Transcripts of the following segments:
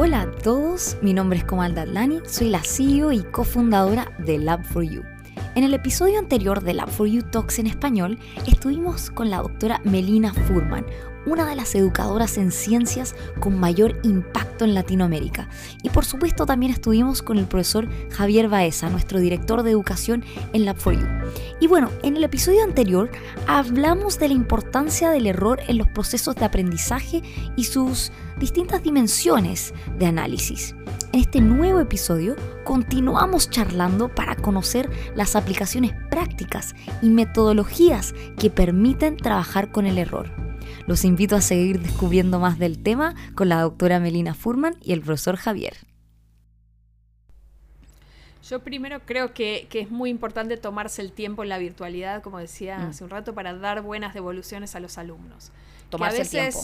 Hola a todos, mi nombre es Komal Dadlani, soy la CEO y cofundadora de Lab4U. En el episodio anterior de Lab4U Talks en español, estuvimos con la doctora Melina Furman, una de las educadoras en ciencias con mayor impacto en Latinoamérica. Y por supuesto también estuvimos con el profesor Javier Baeza, nuestro director de educación en Lab4U. Y bueno, en el episodio anterior hablamos de la importancia del error en los procesos de aprendizaje y sus distintas dimensiones de análisis. En este nuevo episodio continuamos charlando para conocer las aplicaciones prácticas y metodologías que permiten trabajar con el error. Los invito a seguir descubriendo más del tema con la doctora Melina Furman y el profesor Javier. Yo primero creo que, es muy importante tomarse el tiempo en la virtualidad, como decía mm. hace un rato, para dar buenas devoluciones a los alumnos. Tomarse el tiempo.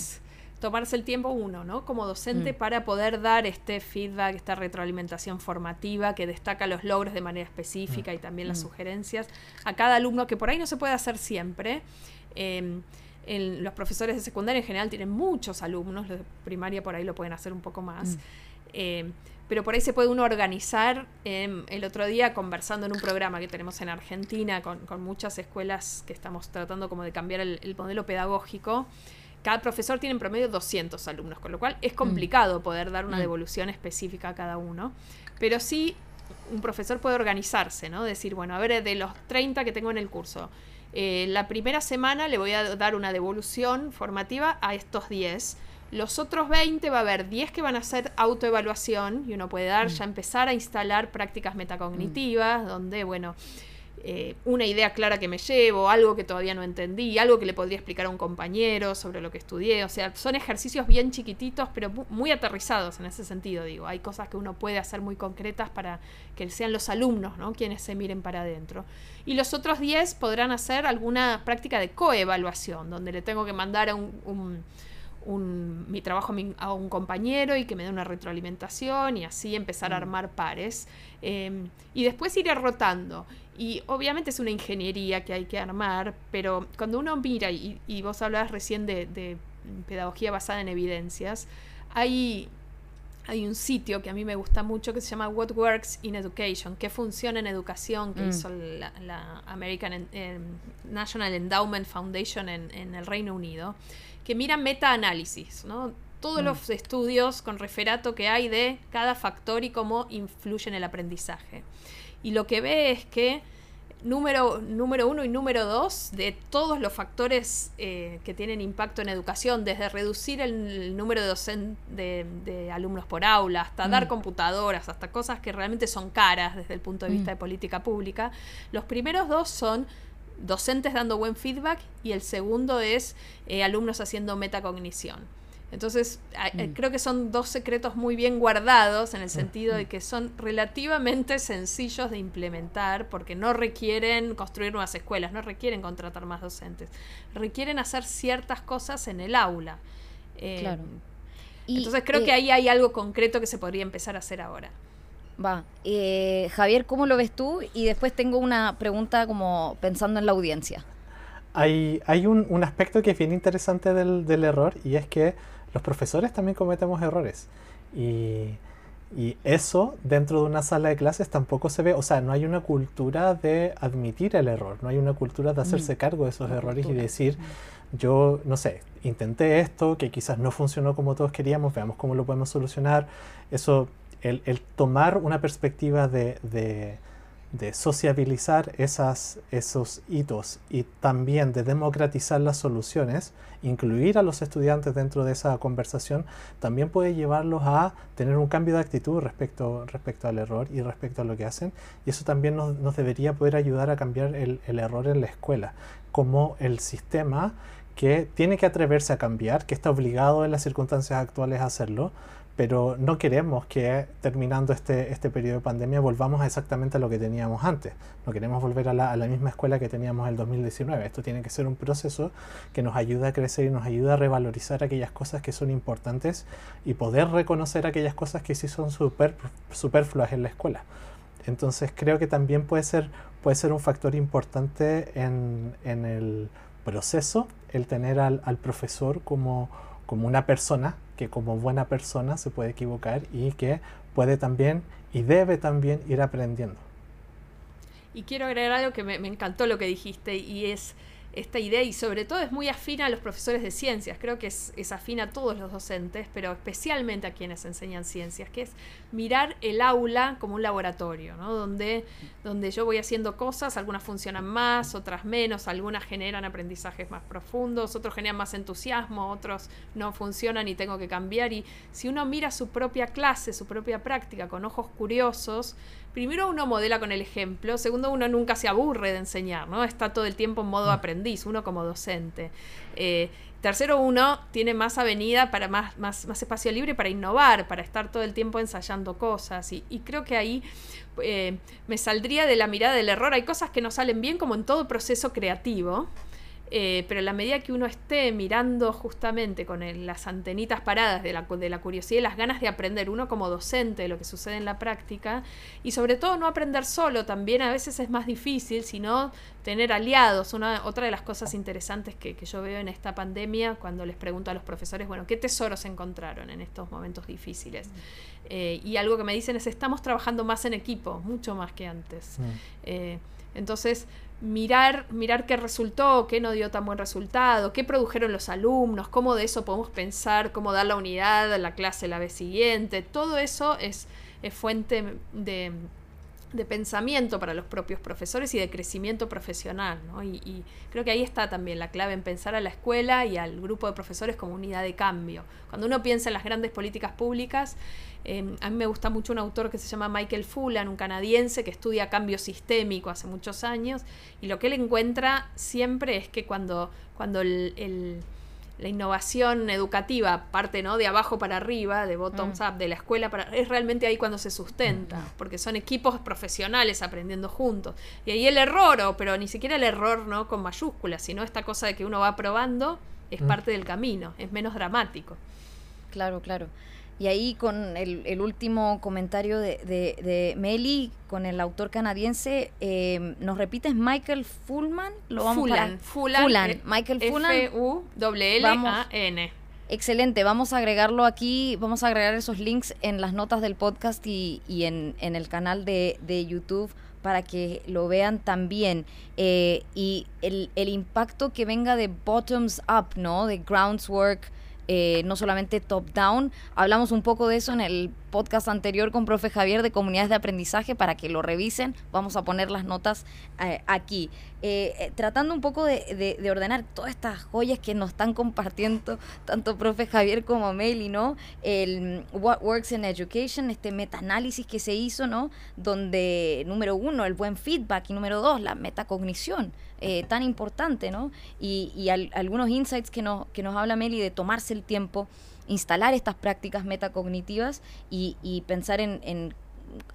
Tomarse el tiempo uno, ¿no? Como docente mm. para poder dar este feedback, esta retroalimentación formativa que destaca los logros de manera específica mm. y también las sugerencias a cada alumno, que por ahí no se puede hacer siempre. Em, los profesores de secundaria en general tienen muchos alumnos, los de primaria por ahí lo pueden hacer un poco más. Mm. Eh, pero por ahí se puede uno organizar. el otro día, conversando en un programa que tenemos en Argentina con, muchas escuelas que estamos tratando como de cambiar el, modelo pedagógico, cada profesor tiene en promedio 200 alumnos, con lo cual es mm. complicado poder dar una mm. devolución específica a cada uno. Pero sí, un profesor puede organizarse, ¿no? Decir, bueno, a ver, de los 30 que tengo en el curso, eh, la primera semana le voy a dar una devolución formativa a estos 10. Los otros 20 va a haber 10 que van a hacer autoevaluación y uno puede dar, mm. ya empezar a instalar prácticas metacognitivas, donde, bueno, eh, una idea clara que me llevo, algo que todavía no entendí, algo que le podría explicar a un compañero sobre lo que estudié. O sea, son ejercicios bien chiquititos, pero muy aterrizados en ese sentido, digo. Hay cosas que uno puede hacer muy concretas para que sean los alumnos, ¿no? Quienes se miren para adentro. Y los otros 10 podrán hacer alguna práctica de coevaluación, donde le tengo que mandar a un mi trabajo a un compañero y que me dé una retroalimentación y así empezar a mm. armar pares. Em, y después iré rotando. Y obviamente es una ingeniería que hay que armar, pero cuando uno mira, y, vos hablabas recién de, pedagogía basada en evidencias, hay, hay un sitio que a mí me gusta mucho que se llama What Works in Education, qué funciona en educación, que mm. hizo la, American National Endowment Foundation en el Reino Unido que mira meta-análisis, ¿no? Todos mm. los estudios con referato que hay de cada factor y cómo influye en el aprendizaje. Y lo que ve es que número, número uno y número dos de todos los factores eh, que tienen impacto en educación, desde reducir el, número de, de, alumnos por aula, hasta dar mm. computadoras, hasta cosas que realmente son caras desde el punto de vista mm. de política pública, los primeros dos son docentes dando buen feedback y el segundo es eh, alumnos haciendo metacognición. Entonces, eh, mm. creo que son dos secretos muy bien guardados en el mm, sentido de mm. que son relativamente sencillos de implementar porque no requieren construir nuevas escuelas, no requieren contratar más docentes, requieren hacer ciertas cosas en el aula. claro. Eh, entonces, creo que ahí hay algo concreto que se podría empezar a hacer ahora. Va. Eh, Javier, ¿cómo lo ves tú? Y después tengo una pregunta como pensando en la audiencia. Hay, hay un, un aspecto que es bien interesante del, del, error y es que los profesores también cometemos errores. Y, y, eso dentro de una sala de clases tampoco se ve, o sea, no hay una cultura de admitir el error, no hay una cultura de hacerse mm. cargo de esos errores y decir, yo, no sé, intenté esto que quizás no funcionó como todos queríamos, veamos cómo lo podemos solucionar. Eso el, tomar una perspectiva de, sociabilizar esos hitos y también de democratizar las soluciones, incluir a los estudiantes dentro de esa conversación, también puede llevarlos a tener un cambio de actitud respecto, al error y respecto a lo que hacen. Y eso también nos, debería poder ayudar a cambiar el error en la escuela, como el sistema que tiene que atreverse a cambiar, que está obligado en las circunstancias actuales a hacerlo, pero no queremos que terminando este, este periodo de pandemia volvamos exactamente a lo que teníamos antes. No queremos volver a la, misma escuela que teníamos en el 2019. Esto tiene que ser un proceso que nos ayude a crecer y nos ayude a revalorizar aquellas cosas que son importantes y poder reconocer aquellas cosas que sí son super, superfluas en la escuela. Entonces creo que también puede ser, puede ser un factor importante en, en el proceso el tener al, al profesor como como una persona que como buena persona se puede equivocar y que puede también y debe también ir aprendiendo. Y quiero agregar algo que me, encantó lo que dijiste y es esta idea y sobre todo es muy afina a los profesores de ciencias, creo que es, es afina a todos los docentes, pero especialmente a quienes enseñan ciencias, que es mirar el aula como un laboratorio, ¿no? donde, donde yo voy haciendo cosas, algunas funcionan más, otras menos, algunas generan aprendizajes más profundos, otros generan más entusiasmo, otros no funcionan y tengo que cambiar. Y si uno mira su propia clase, su propia práctica con ojos curiosos, primero uno modela con el ejemplo, segundo uno nunca se aburre de enseñar, ¿no? Está todo el tiempo en modo mm. aprendiz, uno como docente. Eh, tercero, uno tiene más avenida para más, más, más, espacio libre para innovar, para estar todo el tiempo ensayando cosas. Y, creo que ahí eh, me saldría de la mirada del error. Hay cosas que no salen bien como en todo proceso creativo. Eh, pero en la medida que uno esté mirando justamente con las antenitas paradas de la, de la curiosidad y las ganas de aprender, uno como docente de lo que sucede en la práctica, y sobre todo no aprender solo, también a veces es más difícil, sino tener aliados. Una, otra de las cosas interesantes que, yo veo en esta pandemia, cuando les pregunto a los profesores, bueno, ¿qué tesoros encontraron en estos momentos difíciles? Eh, y algo que me dicen es, estamos trabajando más en equipo, mucho más que antes. Mm. Eh, entonces, mirar, mirar qué resultó, qué no dio tan buen resultado, qué produjeron los alumnos, cómo de eso podemos pensar, cómo dar la unidad a la clase la vez siguiente. Todo eso es, es fuente de, de pensamiento para los propios profesores y de crecimiento profesional. ¿no? Y, creo que ahí está también la clave en pensar a la escuela y al grupo de profesores como unidad de cambio. Cuando uno piensa en las grandes políticas públicas, em, a mí me gusta mucho un autor que se llama Michael Fullan, un canadiense que estudia cambio sistémico hace muchos años, y lo que él encuentra siempre es que cuando, cuando el la innovación educativa parte ¿no? de abajo para arriba, de bottoms mm. up, de la escuela para es realmente ahí cuando se sustenta, mm. porque son equipos profesionales aprendiendo juntos. Y ahí el error, pero ni siquiera el error no con mayúsculas, sino esta cosa de que uno va probando es mm. parte del camino, es menos dramático. Claro, claro. Y ahí con el, último comentario de, de, Meli, con el autor canadiense, eh, ¿nos repites Michael Fullman? Lo vamos Fullan, Fullan, Michael Fullan. F-U-L-L-A-N. Excelente, vamos a agregarlo aquí, vamos a agregar esos links en las notas del podcast y, y en, en, el canal de, de, YouTube para que lo vean también. Eh, y el, el impacto que venga de bottoms up, ¿no? De groundwork eh, no solamente top-down. Hablamos un poco de eso en el podcast anterior con profe Javier de comunidades de aprendizaje para que lo revisen. Vamos a poner las notas eh, aquí. Eh, tratando un poco de, ordenar todas estas joyas que nos están compartiendo tanto profe Javier como Meli, ¿no? El What Works in Education, este metaanálisis que se hizo, ¿no? Donde número uno, el buen feedback y número dos, la metacognición. Eh, tan importante, ¿no? Y, algunos insights que nos, que nos habla Meli de tomarse el tiempo, instalar estas prácticas metacognitivas y, y pensar en,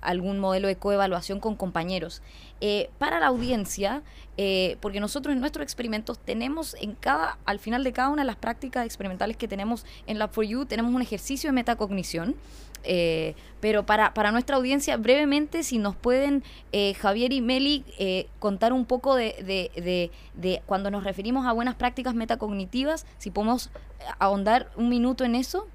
algún modelo de coevaluación con compañeros. Eh, para la audiencia, eh, porque nosotros en nuestros experimentos tenemos en cada, al final de cada una de las prácticas experimentales que tenemos en Lab4U, tenemos un ejercicio de metacognición eh, pero para, para, nuestra audiencia, brevemente, si nos pueden, eh, Javier y Meli, eh, contar un poco de, de, de, cuando nos referimos a buenas prácticas metacognitivas, si podemos ahondar un minuto en eso.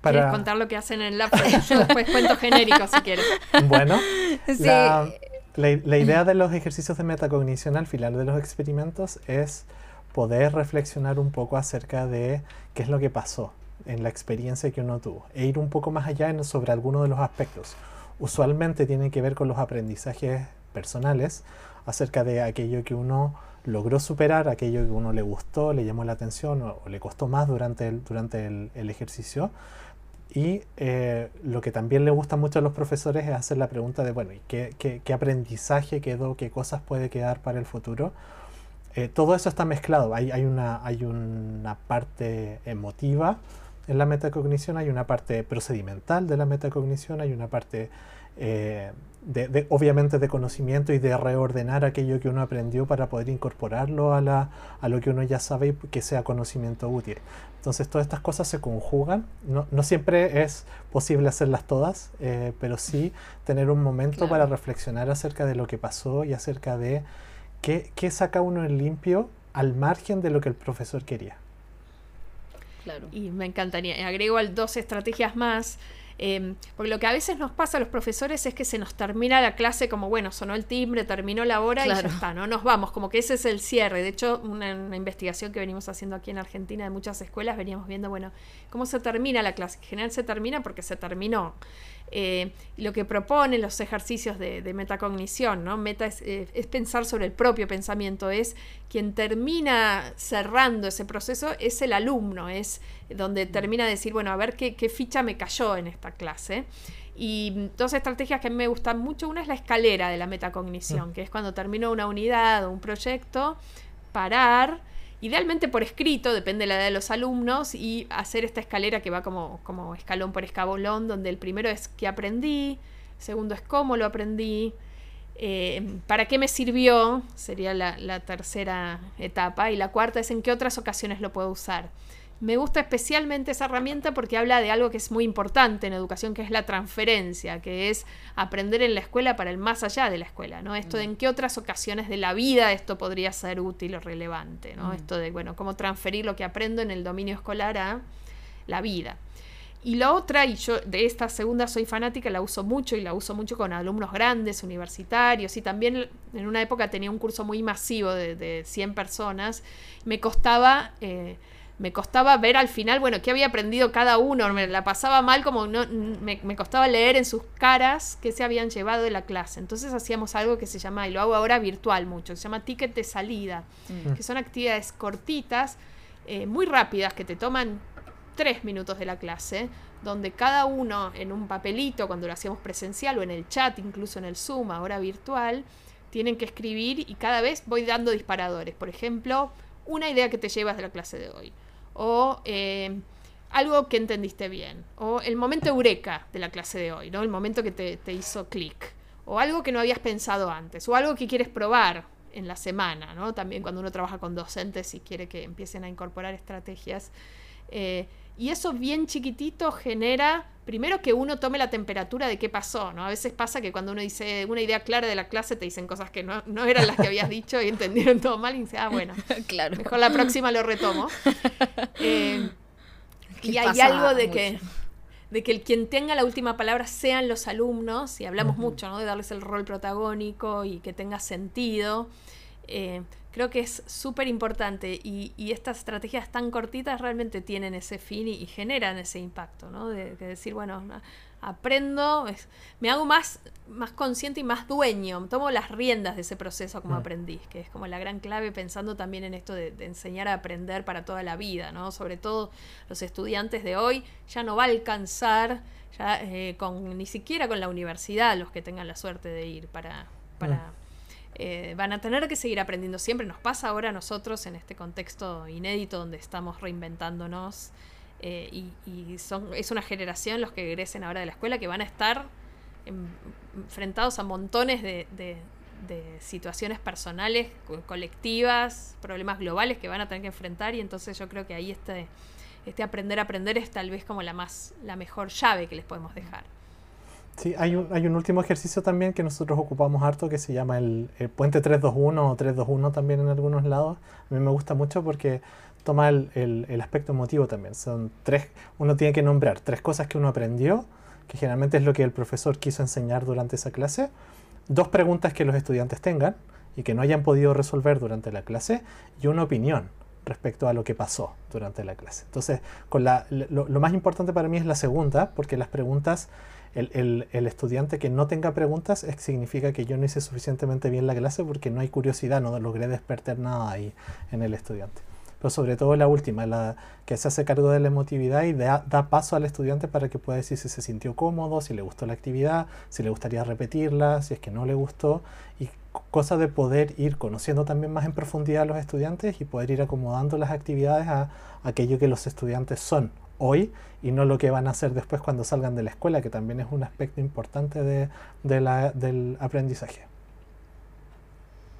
Para... ¿Quieres contar lo que hacen en el lab? Yo después cuento genérico si quieres. Bueno, la, la idea de los ejercicios de metacognición al final de los experimentos es poder reflexionar un poco acerca de qué es lo que pasó en la experiencia que uno tuvo e ir un poco más allá en, sobre algunos de los aspectos. Usualmente tiene que ver con los aprendizajes personales acerca de aquello que uno logró superar, aquello que uno le gustó, le llamó la atención o, le costó más durante el, durante el, ejercicio. Y eh, lo que también le gusta mucho a los profesores es hacer la pregunta de, bueno, ¿qué, qué, qué aprendizaje quedó? ¿Qué cosas puede quedar para el futuro? Eh, todo eso está mezclado. Hay, hay, una, hay una parte emotiva en la metacognición, hay una parte procedimental de la metacognición, hay una parte eh, de, obviamente de conocimiento y de reordenar aquello que uno aprendió para poder incorporarlo a, la, a lo que uno ya sabe y que sea conocimiento útil. Entonces todas estas cosas se conjugan. No, no siempre es posible hacerlas todas, eh, pero sí tener un momento para reflexionar acerca de lo que pasó y acerca de ¿Qué, saca uno en limpio al margen de lo que el profesor quería. Claro. Y me encantaría. Agrego dos estrategias más. Em, porque lo que a veces nos pasa a los profesores es que se nos termina la clase como, bueno, sonó el timbre, terminó la hora y ya está, ¿no? Nos vamos, como que ese es el cierre. De hecho, una, investigación que venimos haciendo aquí en Argentina de muchas escuelas, veníamos viendo, bueno, cómo se termina la clase. En general se termina porque se terminó. Eh, lo que proponen los ejercicios de, metacognición, ¿no? Meta eh, es, pensar sobre el propio pensamiento, es quien termina cerrando ese proceso, es el alumno, es donde termina de decir, bueno, a ver qué, ficha me cayó en esta clase. Y dos estrategias que a mí me gustan mucho, una es la escalera de la metacognición, mm. que es cuando termino una unidad o un proyecto, parar, idealmente por escrito, depende de la edad de los alumnos, y hacer esta escalera que va como, escalón por escabulón, donde el primero es qué aprendí, segundo es cómo lo aprendí, eh, para qué me sirvió, sería la tercera etapa, y la cuarta es en qué otras ocasiones lo puedo usar. Me gusta especialmente esa herramienta porque habla de algo que es muy importante en educación, que es la transferencia, que es aprender en la escuela para el más allá de la escuela, ¿no? Esto de mm. en qué otras ocasiones de la vida esto podría ser útil o relevante, ¿no? Mm. Esto de, bueno, cómo transferir lo que aprendo en el dominio escolar a la vida. Y la otra, y yo de esta segunda soy fanática, la uso mucho y la uso mucho con alumnos grandes, universitarios, y también en una época tenía un curso muy masivo de, de 100 personas, me costaba... Eh, me costaba ver al final, bueno, qué había aprendido cada uno, me la pasaba mal como no, me, costaba leer en sus caras qué se habían llevado de la clase. Entonces hacíamos algo que se llama, y lo hago ahora virtual mucho, se llama ticket de salida, mm. que son actividades cortitas, eh, muy rápidas, que te toman tres minutos de la clase, donde cada uno en un papelito, cuando lo hacíamos presencial o en el chat, incluso en el Zoom, ahora virtual, tienen que escribir y cada vez voy dando disparadores. Por ejemplo, una idea que te llevas de la clase de hoy o eh, algo que entendiste bien, o el momento eureka de la clase de hoy, ¿no? El momento que te, hizo clic, o algo que no habías pensado antes, o algo que quieres probar en la semana, ¿no? También cuando uno trabaja con docentes y quiere que empiecen a incorporar estrategias. Eh, y eso bien chiquitito genera, primero que uno tome la temperatura de qué pasó, ¿no? A veces pasa que cuando uno dice una idea clara de la clase te dicen cosas que no, eran las que habías dicho y entendieron todo mal y dice, ah, bueno, claro. mejor la próxima lo retomo. Eh, y hay algo de que de que el quien tenga la última palabra sean los alumnos, y hablamos mucho ¿no? de darles el rol protagónico y que tenga sentido. Eh, creo que es súper importante y, estas estrategias tan cortitas realmente tienen ese fin y, generan ese impacto, ¿no? De, decir, bueno, aprendo, me hago más, más consciente y más dueño, tomo las riendas de ese proceso como mm. aprendiz, que es como la gran clave pensando también en esto de, enseñar a aprender para toda la vida, ¿no? Sobre todo los estudiantes de hoy ya no va a alcanzar ya, eh, con, ni siquiera con la universidad los que tengan la suerte de ir para... para mm. Eh, van a tener que seguir aprendiendo siempre. Nos pasa ahora a nosotros en este contexto inédito donde estamos reinventándonos eh, y, son, es una generación los que egresen ahora de la escuela que van a estar enfrentados a montones de, situaciones personales, colectivas, problemas globales que van a tener que enfrentar y entonces yo creo que ahí este, este aprender a aprender es tal vez como la más la mejor llave que les podemos dejar. Sí, hay un, hay un último ejercicio también que nosotros ocupamos harto que se llama el, puente 321 o 321 también en algunos lados. A mí me gusta mucho porque toma el, el, aspecto emotivo también. Son tres, uno tiene que nombrar tres cosas que uno aprendió, que generalmente es lo que el profesor quiso enseñar durante esa clase, dos preguntas que los estudiantes tengan y que no hayan podido resolver durante la clase y una opinión respecto a lo que pasó durante la clase. Entonces, con la, lo, lo más importante para mí es la segunda, porque las preguntas el, el, estudiante que no tenga preguntas significa que yo no hice suficientemente bien la clase porque no hay curiosidad, no logré despertar nada ahí en el estudiante. Pero sobre todo la última, la que se hace cargo de la emotividad y da, da paso al estudiante para que pueda decir si se sintió cómodo, si le gustó la actividad, si le gustaría repetirla, si es que no le gustó. Y cosa de poder ir conociendo también más en profundidad a los estudiantes y poder ir acomodando las actividades a aquello que los estudiantes son hoy y no lo que van a hacer después cuando salgan de la escuela, que también es un aspecto importante de, del aprendizaje.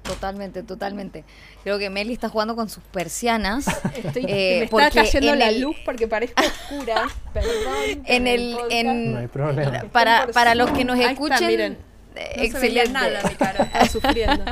Totalmente, totalmente. Creo que Meli está jugando con sus persianas. Estoy, eh, me está cayendo la luz porque parezco oscura. Perdón. En el, en, no hay problema. Para, para los que nos escuchen, excelente. nada, mi cara, sufriendo.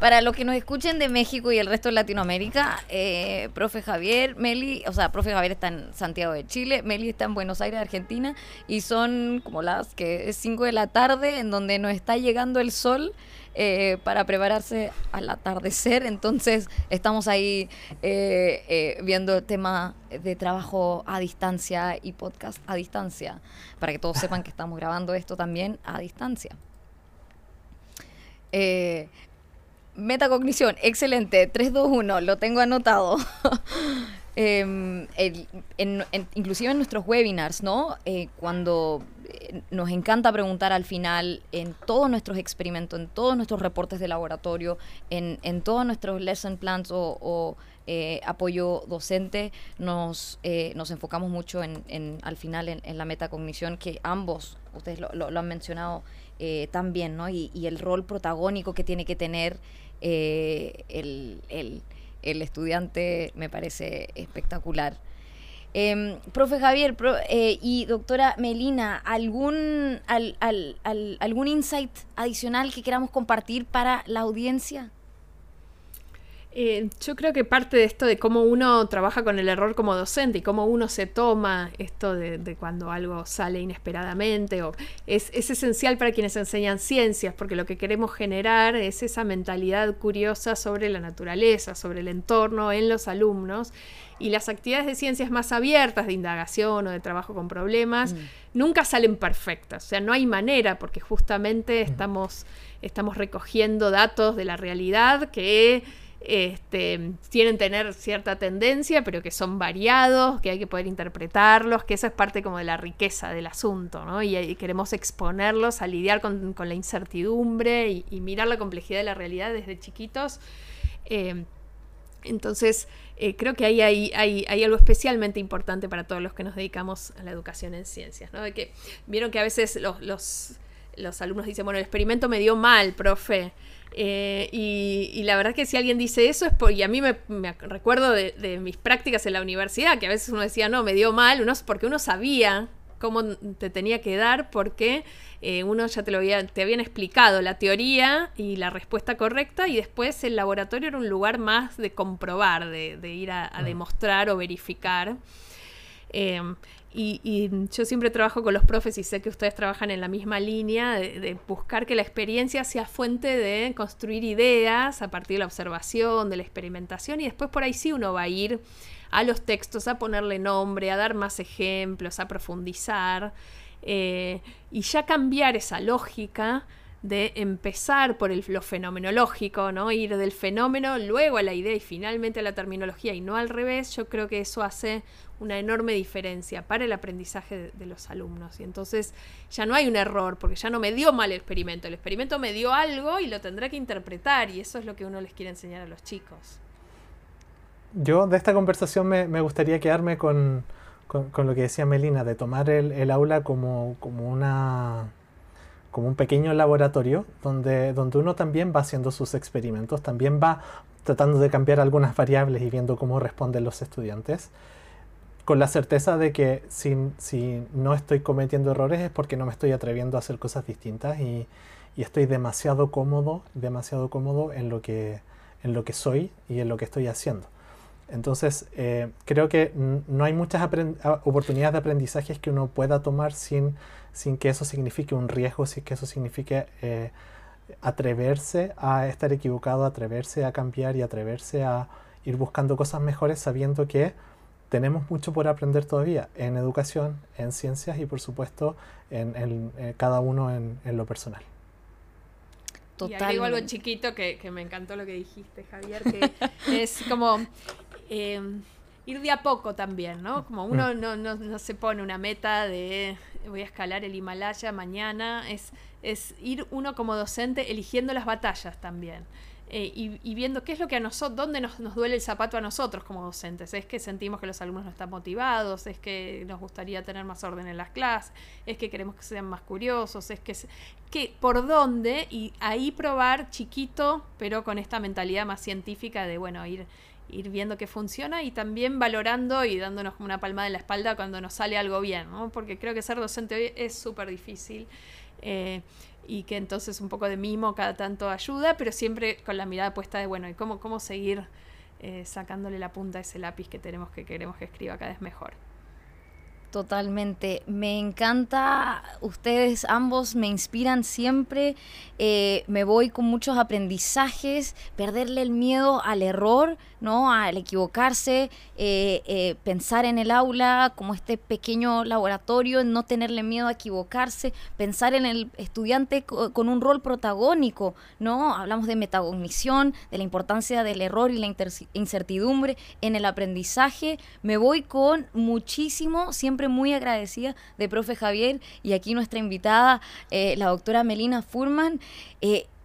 Para los que nos escuchen de México y el resto de Latinoamérica, eh, profe Javier, Meli, o sea, profe Javier está en Santiago de Chile, Meli está en Buenos Aires, Argentina, y son como las que es 5 de la tarde, en donde nos está llegando el sol. Eh, para prepararse al atardecer. Entonces estamos ahí eh, eh, viendo el tema de trabajo a distancia y podcast a distancia, para que todos sepan que estamos grabando esto también a distancia. Metacognición, excelente, 321, lo tengo anotado. Em, inclusive en nuestros webinars, ¿no? cuando nos encanta preguntar al final en todos nuestros experimentos, en todos nuestros reportes de laboratorio, en, en todos nuestros lesson plans o, eh, apoyo docente, nos, eh, enfocamos mucho en, al final en, la metacognición, que ambos, ustedes lo, han mencionado eh, también, ¿no? Y, el rol protagónico que tiene que tener el, el estudiante me parece espectacular. Em, profe Javier eh, y doctora Melina, ¿algún, ¿algún insight adicional que queramos compartir para la audiencia? Eh, yo creo que parte de esto de cómo uno trabaja con el error como docente y cómo uno se toma esto de, cuando algo sale inesperadamente o es, es, esencial para quienes enseñan ciencias porque lo que queremos generar es esa mentalidad curiosa sobre la naturaleza, sobre el entorno en los alumnos y las actividades de ciencias más abiertas, de indagación o de trabajo con problemas, mm. nunca salen perfectas. O sea, no hay manera porque justamente mm. estamos, estamos recogiendo datos de la realidad que este, tienen tener cierta tendencia, pero que son variados, que hay que poder interpretarlos, que eso es parte como de la riqueza del asunto, ¿no? Y, queremos exponerlos a lidiar con, la incertidumbre y, mirar la complejidad de la realidad desde chiquitos. Eh, entonces, eh, creo que ahí hay, algo especialmente importante para todos los que nos dedicamos a la educación en ciencias, ¿no? De que vieron que a veces los, los, alumnos dicen, bueno, el experimento me dio mal, profe. Eh, y, la verdad que si alguien dice eso es porque, y a mí me, recuerdo de, de, mis prácticas en la universidad, que a veces uno decía, no, me dio mal, uno, porque uno sabía cómo te tenía que dar, porque eh, uno ya te lo había, te habían explicado la teoría y la respuesta correcta, y después el laboratorio era un lugar más de comprobar, de, ir a, mm. demostrar o verificar. Em, y, yo siempre trabajo con los profes y sé que ustedes trabajan en la misma línea de, buscar que la experiencia sea fuente de construir ideas a partir de la observación, de la experimentación y después por ahí sí uno va a ir a los textos, a ponerle nombre, a dar más ejemplos, a profundizar eh, y ya cambiar esa lógica de empezar por el, lo fenomenológico, ¿no? Ir del fenómeno, luego a la idea y finalmente a la terminología y no al revés, yo creo que eso hace una enorme diferencia para el aprendizaje de, los alumnos. Y entonces ya no hay un error, porque ya no me dio mal el experimento, el experimento me dio algo y lo tendré que interpretar, y eso es lo que uno les quiere enseñar a los chicos yo de esta conversación me, gustaría quedarme con, lo que decía Melina, de tomar el, aula como, una como un pequeño laboratorio donde, donde uno también va haciendo sus experimentos, también va tratando de cambiar algunas variables y viendo cómo responden los estudiantes, con la certeza de que si, si no estoy cometiendo errores es porque no me estoy atreviendo a hacer cosas distintas y, y estoy demasiado cómodo, demasiado cómodo en lo que, en lo que soy y en lo que estoy haciendo. Entonces, eh, creo que no hay muchas oportunidades de aprendizaje que uno pueda tomar sin, sin que eso signifique un riesgo, sin que eso signifique eh, atreverse a estar equivocado, atreverse a cambiar y atreverse a ir buscando cosas mejores sabiendo que tenemos mucho por aprender todavía en educación, en ciencias y por supuesto en, eh, cada uno en, lo personal. Y agrego algo chiquito que, que, me encantó lo que dijiste, Javier, que es como Em, ir de a poco también, ¿no? Como uno mm. no, no, no, se pone una meta de voy a escalar el Himalaya mañana, es, es ir uno como docente eligiendo las batallas también. Eh, y, viendo qué es lo que a nosotros, dónde nos, nos, duele el zapato a nosotros como docentes. Es que sentimos que los alumnos no están motivados, es que nos gustaría tener más orden en las clases, es que queremos que sean más curiosos, es que, que por dónde y ahí probar chiquito, pero con esta mentalidad más científica de, bueno, ir ir viendo que funciona y también valorando y dándonos una palmada en la espalda cuando nos sale algo bien, ¿no? Porque creo que ser docente hoy es súper difícil. Eh, y que entonces un poco de mimo cada tanto ayuda, pero siempre con la mirada puesta de, bueno, ¿y cómo, cómo seguir eh, sacándole la punta a ese lápiz que tenemos que queremos que escriba cada vez mejor? Totalmente. Me encanta, ustedes ambos me inspiran siempre, eh, me voy con muchos aprendizajes, perderle el miedo al error, ¿no? Al equivocarse, eh, eh, pensar en el aula como este pequeño laboratorio, no tenerle miedo a equivocarse, pensar en el estudiante con un rol protagónico, ¿no? Hablamos de metacognición, de la importancia del error y la incertidumbre en el aprendizaje. Me voy con muchísimo, siempre muy agradecida de profe Javier y aquí nuestra invitada, eh, la doctora Melina Furman.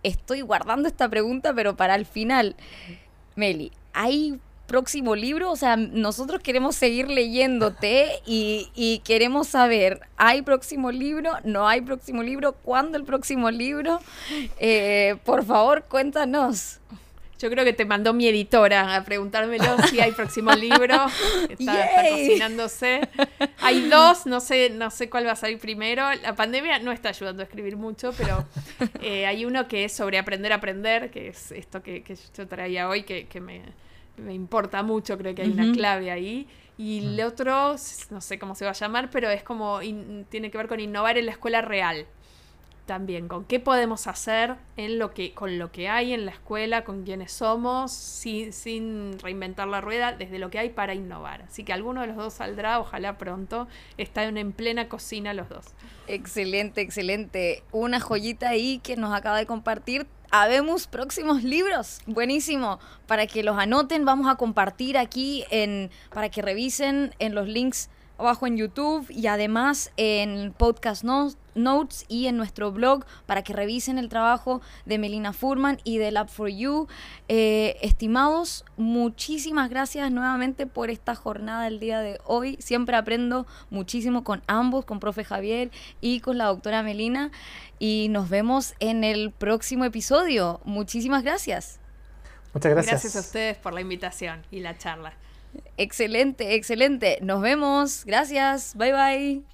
estoy guardando esta pregunta, pero para el final. Meli, ¿hay próximo libro? O sea, nosotros queremos seguir leyéndote y, queremos saber, ¿hay próximo libro? ¿No hay próximo libro? ¿Cuándo el próximo libro? Eh, por favor, cuéntanos. Yo creo que te mandó mi editora a preguntármelo si hay próximo libro. Está, cocinándose. Hay dos, no sé, no sé cuál va a salir primero. La pandemia no está ayudando a escribir mucho, pero eh, hay uno que es sobre aprender a aprender, que es esto que, yo traía hoy, que, me, importa mucho, creo que hay una clave ahí. Y el otro, no sé cómo se va a llamar, pero es como, tiene que ver con innovar en la escuela real también con qué podemos hacer en lo que, con lo que hay en la escuela, con quienes somos, sin, sin reinventar la rueda, desde lo que hay para innovar. Así que alguno de los dos saldrá, ojalá pronto. Están en plena cocina los dos. Excelente, excelente. Una joyita ahí que nos acaba de compartir. Habemos próximos libros. Buenísimo. Para que los anoten, vamos a compartir aquí en, para que revisen en los links abajo en YouTube y además en Podcast Notes y en nuestro blog para que revisen el trabajo de Melina Furman y de Lab for You. Eh, estimados, muchísimas gracias nuevamente por esta jornada del día de hoy. Siempre aprendo muchísimo con ambos, con profe Javier y con la doctora Melina. Y nos vemos en el próximo episodio. Muchísimas gracias. Muchas gracias. Gracias a ustedes por la invitación y la charla. Excelente, excelente. Nos vemos. Gracias. Bye bye.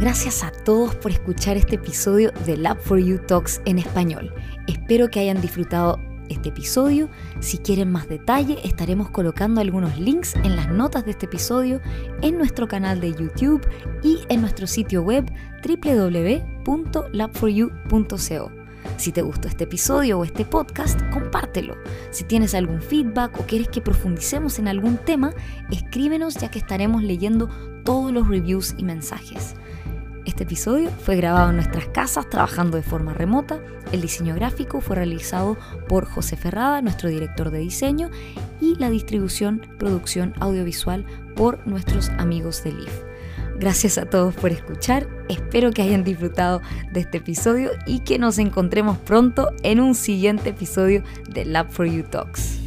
Gracias a todos por escuchar este episodio de Lab for You Talks en español. Espero que hayan disfrutado este episodio. Si quieren más detalle, estaremos colocando algunos links en las notas de este episodio en nuestro canal de YouTube y en nuestro sitio web www.labforyou.co. Si te gustó este episodio o este podcast, compártelo. Si tienes algún feedback o quieres que profundicemos en algún tema, escríbenos ya que estaremos leyendo todos los reviews y mensajes. Este episodio fue grabado en nuestras casas trabajando de forma remota. El diseño gráfico fue realizado por José Ferrada, nuestro director de diseño, y la distribución, producción audiovisual por nuestros amigos de Leaf. Gracias a todos por escuchar, espero que hayan disfrutado de este episodio y que nos encontremos pronto en un siguiente episodio de Lab for You Talks.